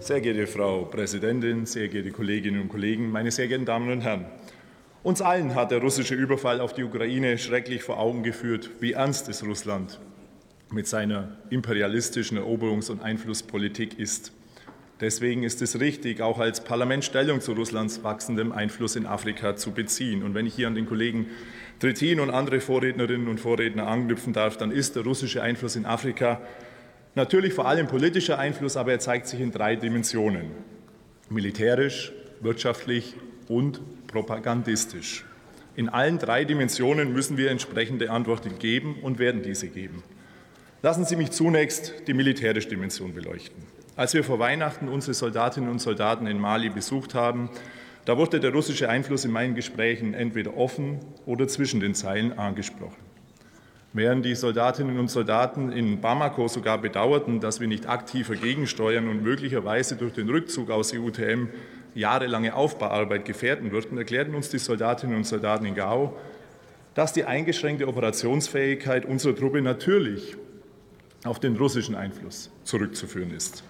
Sehr geehrte Frau Präsidentin, sehr geehrte Kolleginnen und Kollegen, meine sehr geehrten Damen und Herren! Uns allen hat der russische Überfall auf die Ukraine schrecklich vor Augen geführt, wie ernst es Russland mit seiner imperialistischen Eroberungs- und Einflusspolitik ist. Deswegen ist es richtig, auch als Parlament Stellung zu Russlands wachsendem Einfluss in Afrika zu beziehen. Und wenn ich hier an den Kollegen Trittin und andere Vorrednerinnen und Vorredner anknüpfen darf, dann ist der russische Einfluss in Afrika natürlich vor allem politischer Einfluss, aber er zeigt sich in drei Dimensionen. Militärisch, wirtschaftlich und propagandistisch. In allen drei Dimensionen müssen wir entsprechende Antworten geben und werden diese geben. Lassen Sie mich zunächst die militärische Dimension beleuchten. Als wir vor Weihnachten unsere Soldatinnen und Soldaten in Mali besucht haben, da wurde der russische Einfluss in meinen Gesprächen entweder offen oder zwischen den Zeilen angesprochen. Während die Soldatinnen und Soldaten in Bamako sogar bedauerten, dass wir nicht aktiver gegensteuern und möglicherweise durch den Rückzug aus EUTM jahrelange Aufbauarbeit gefährden würden, erklärten uns die Soldatinnen und Soldaten in Gao, dass die eingeschränkte Operationsfähigkeit unserer Truppe natürlich auf den russischen Einfluss zurückzuführen ist.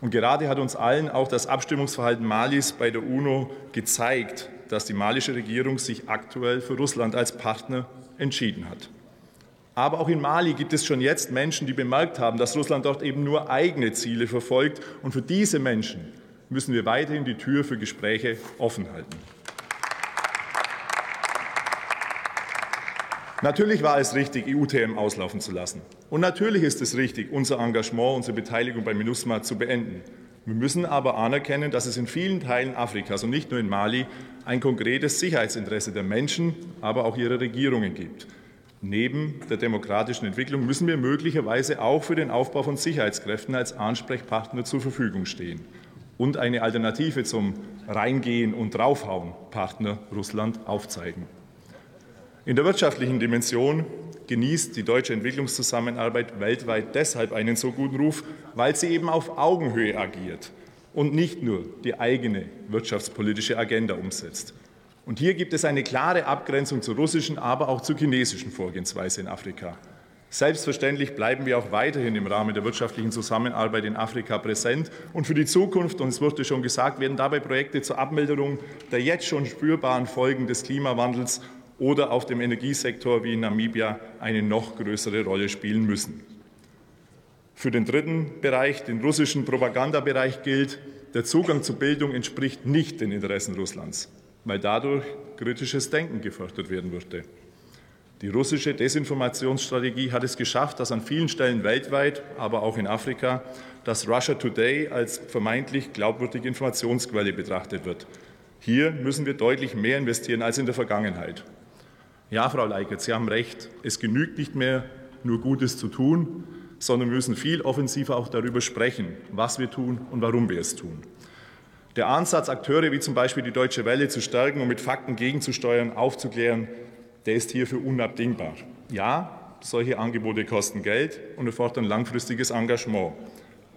Und gerade hat uns allen auch das Abstimmungsverhalten Malis bei der UNO gezeigt, dass die malische Regierung sich aktuell für Russland als Partner entschieden hat. Aber auch in Mali gibt es schon jetzt Menschen, die bemerkt haben, dass Russland dort eben nur eigene Ziele verfolgt. Und für diese Menschen müssen wir weiterhin die Tür für Gespräche offen halten. Natürlich war es richtig, EUTM auslaufen zu lassen. Und natürlich ist es richtig, unser Engagement, unsere Beteiligung bei MINUSMA zu beenden. Wir müssen aber anerkennen, dass es in vielen Teilen Afrikas und nicht nur in Mali ein konkretes Sicherheitsinteresse der Menschen, aber auch ihrer Regierungen gibt. Neben der demokratischen Entwicklung müssen wir möglicherweise auch für den Aufbau von Sicherheitskräften als Ansprechpartner zur Verfügung stehen und eine Alternative zum Reingehen und Draufhauen Partner Russland aufzeigen. In der wirtschaftlichen Dimension genießt die deutsche Entwicklungszusammenarbeit weltweit deshalb einen so guten Ruf, weil sie eben auf Augenhöhe agiert und nicht nur die eigene wirtschaftspolitische Agenda umsetzt. Und hier gibt es eine klare Abgrenzung zur russischen, aber auch zur chinesischen Vorgehensweise in Afrika. Selbstverständlich bleiben wir auch weiterhin im Rahmen der wirtschaftlichen Zusammenarbeit in Afrika präsent. Und für die Zukunft, und es wurde schon gesagt, werden dabei Projekte zur Abmilderung der jetzt schon spürbaren Folgen des Klimawandels oder auf dem Energiesektor wie in Namibia eine noch größere Rolle spielen müssen. Für den dritten Bereich, den russischen Propagandabereich, gilt, der Zugang zu Bildung entspricht nicht den Interessen Russlands, weil dadurch kritisches Denken gefördert werden würde. Die russische Desinformationsstrategie hat es geschafft, dass an vielen Stellen weltweit, aber auch in Afrika, das Russia Today als vermeintlich glaubwürdige Informationsquelle betrachtet wird. Hier müssen wir deutlich mehr investieren als in der Vergangenheit. Ja, Frau Leikert, Sie haben recht. Es genügt nicht mehr, nur Gutes zu tun, sondern wir müssen viel offensiver auch darüber sprechen, was wir tun und warum wir es tun. Der Ansatz, Akteure wie zum Beispiel die Deutsche Welle zu stärken und mit Fakten gegenzusteuern, aufzuklären, der ist hierfür unabdingbar. Ja, solche Angebote kosten Geld und erfordern langfristiges Engagement.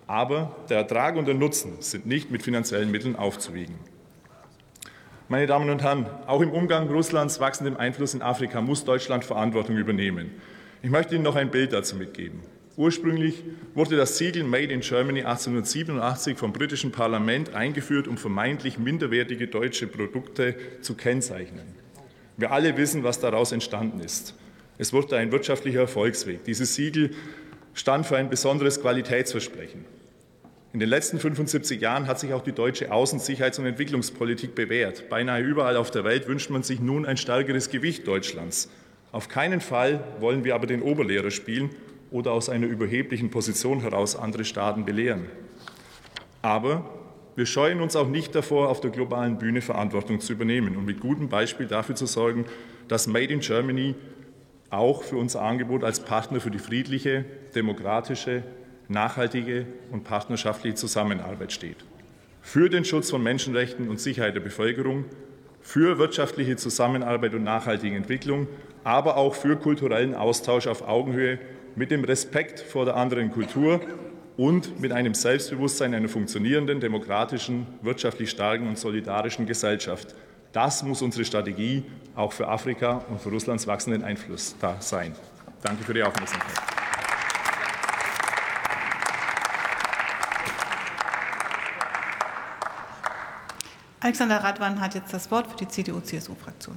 Aber der Ertrag und der Nutzen sind nicht mit finanziellen Mitteln aufzuwiegen. Meine Damen und Herren, auch im Umgang Russlands wachsendem Einfluss in Afrika muss Deutschland Verantwortung übernehmen. Ich möchte Ihnen noch ein Bild dazu mitgeben. Ursprünglich wurde das Siegel Made in Germany 1887 vom britischen Parlament eingeführt, um vermeintlich minderwertige deutsche Produkte zu kennzeichnen. Wir alle wissen, was daraus entstanden ist. Es wurde ein wirtschaftlicher Erfolgsweg. Dieses Siegel stand für ein besonderes Qualitätsversprechen. In den letzten 75 Jahren hat sich auch die deutsche Außen-, Sicherheits- und Entwicklungspolitik bewährt. Beinahe überall auf der Welt wünscht man sich nun ein stärkeres Gewicht Deutschlands. Auf keinen Fall wollen wir aber den Oberlehrer spielen oder aus einer überheblichen Position heraus andere Staaten belehren. Aber wir scheuen uns auch nicht davor, auf der globalen Bühne Verantwortung zu übernehmen und mit gutem Beispiel dafür zu sorgen, dass Made in Germany auch für unser Angebot als Partner für die friedliche, demokratische, nachhaltige und partnerschaftliche Zusammenarbeit steht. Für den Schutz von Menschenrechten und Sicherheit der Bevölkerung, für wirtschaftliche Zusammenarbeit und nachhaltige Entwicklung, aber auch für kulturellen Austausch auf Augenhöhe mit dem Respekt vor der anderen Kultur und mit einem Selbstbewusstsein einer funktionierenden, demokratischen, wirtschaftlich starken und solidarischen Gesellschaft. Das muss unsere Strategie auch für Afrika und für Russlands wachsenden Einfluss da sein. Danke für die Aufmerksamkeit. Alexander Radwan hat jetzt das Wort für die CDU-CSU-Fraktion.